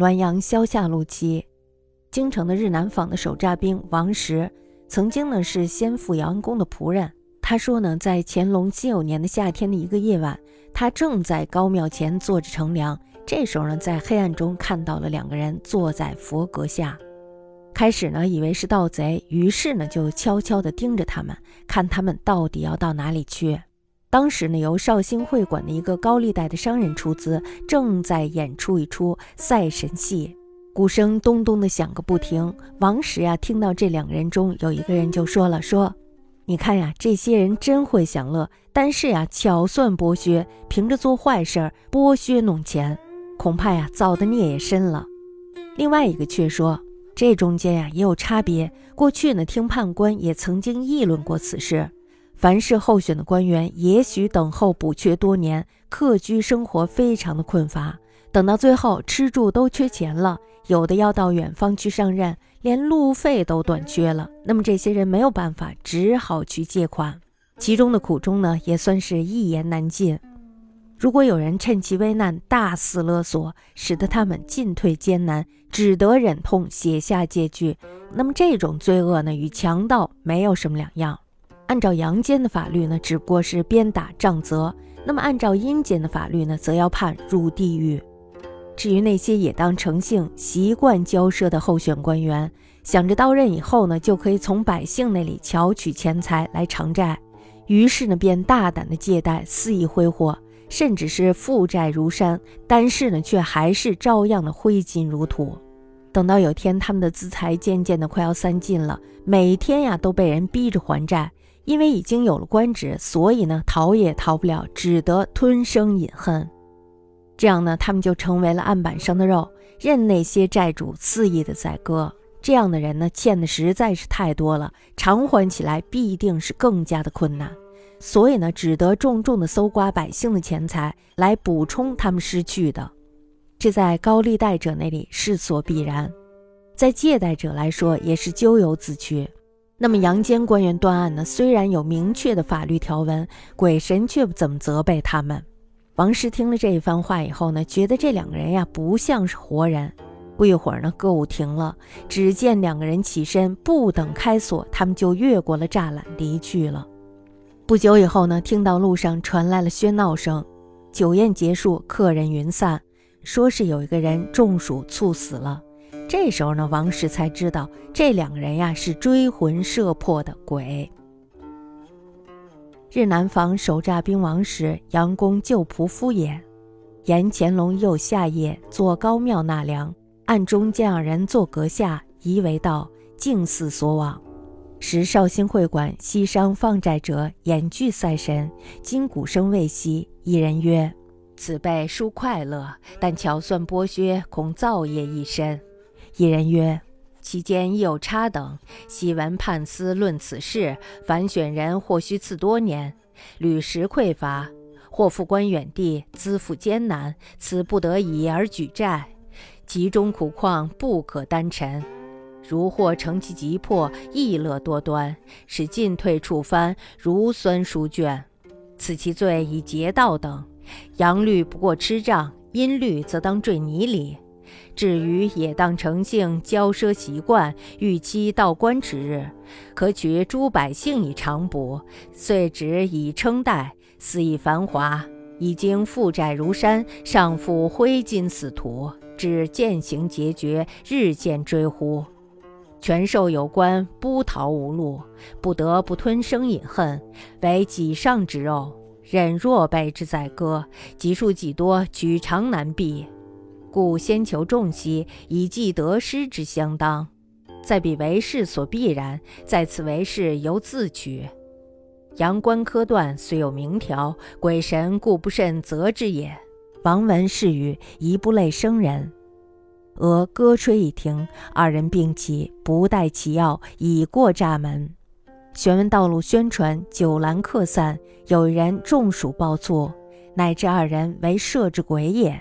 滦阳萧下路期，京城的日南坊的守栅兵王石，曾经呢是先父杨公的仆人。他说呢，在乾隆辛酉年的夏天的一个夜晚，他正在高庙前坐着乘凉，这时候呢，在黑暗中看到了两个人坐在佛阁下。开始呢，以为是盗贼，于是呢，就悄悄地盯着他们，看他们到底要到哪里去。当时呢，由绍兴会馆的一个高利贷的商人出资，正在演出一出赛神戏，鼓声咚咚的响个不停。王石呀，听到这两个人中有一个人就说了：“说，你看呀，这些人真会享乐，但是呀，巧算剥削，凭着做坏事儿剥削弄钱，恐怕呀，造的孽也深了。”另外一个却说：“这中间呀，也有差别。过去呢，听判官也曾经议论过此事。”凡是候选的官员，也许等候补缺多年，客居生活非常的困乏。等到最后吃住都缺钱了，有的要到远方去上任，连路费都短缺了。那么这些人没有办法，只好去借款。其中的苦衷呢，也算是一言难尽。如果有人趁其危难大肆勒索，使得他们进退艰难，只得忍痛写下借据，那么这种罪恶呢，与强盗没有什么两样。按照阳间的法律呢，只不过是鞭打杖责；那么按照阴间的法律呢，则要判入地狱。至于那些也当成性、习惯交涉的候选官员，想着到任以后呢，就可以从百姓那里巧取钱财来偿债，于是呢，便大胆的借贷，肆意挥霍，甚至是负债如山，但是呢，却还是照样的挥金如土。等到有天他们的资财渐渐的快要散尽了，每天呀都被人逼着还债。因为已经有了官职，所以呢逃也逃不了，只得吞声饮恨。这样呢，他们就成为了案板上的肉，任那些债主肆意的宰割。这样的人呢，欠的实在是太多了，偿还起来必定是更加的困难。所以呢，只得重重的搜刮百姓的钱财来补充他们失去的。这在高利贷者那里是所必然，在借贷者来说也是咎由自取。那么阳间官员断案呢？虽然有明确的法律条文，鬼神却不怎么责备他们。王氏听了这一番话以后呢，觉得这两个人呀不像是活人。不一会儿呢，歌舞停了，只见两个人起身，不等开锁，他们就越过了栅栏离去了。不久以后呢，听到路上传来了喧闹声，酒宴结束，客人云散，说是有一个人中暑猝死了。这时候呢，王氏才知道这两个人呀是追魂摄魄的鬼。日南坊守诈兵王石，杨公旧仆夫也。沿乾隆右下夜坐高庙纳凉，暗中见二人坐阁下，疑为道，敬似所往。时绍兴会馆西商放债者演剧赛神，今鼓声未息，一人曰：“此辈殊快乐，但巧算剥削，恐造业一身。”一人曰：“其间亦有差等，昔闻判司论此事，凡选人或须赐多年，屡时匮乏，或复官远地，资赋艰难，此不得已而举债，其中苦况不可单陈。如或乘其急迫，逸乐多端，使进退处翻，如酸书卷，此其罪以劫道等。阳律不过吃杖，阴律则当坠泥里。”至于也当诚性骄奢习惯，欲期到官之日，可取诸百姓以偿补，遂止以称代，肆意繁华，已经负债如山，上负挥金似土，至渐行节绝，日渐追乎？权受有关，不逃无路，不得不吞声饮恨，为己上之肉，忍若辈之宰割，积数几多，举长难避。故先求重息，以计得失之相当；再比为事所必然，在此为事由自取。阳关科断，虽有明条，鬼神故不甚责之也。王闻是语，一不类生人。俄歌吹一停，二人并起，不待其要，已过栅门。玄文道路宣传，酒阑客散，有人中暑暴卒，乃至二人为摄之鬼也。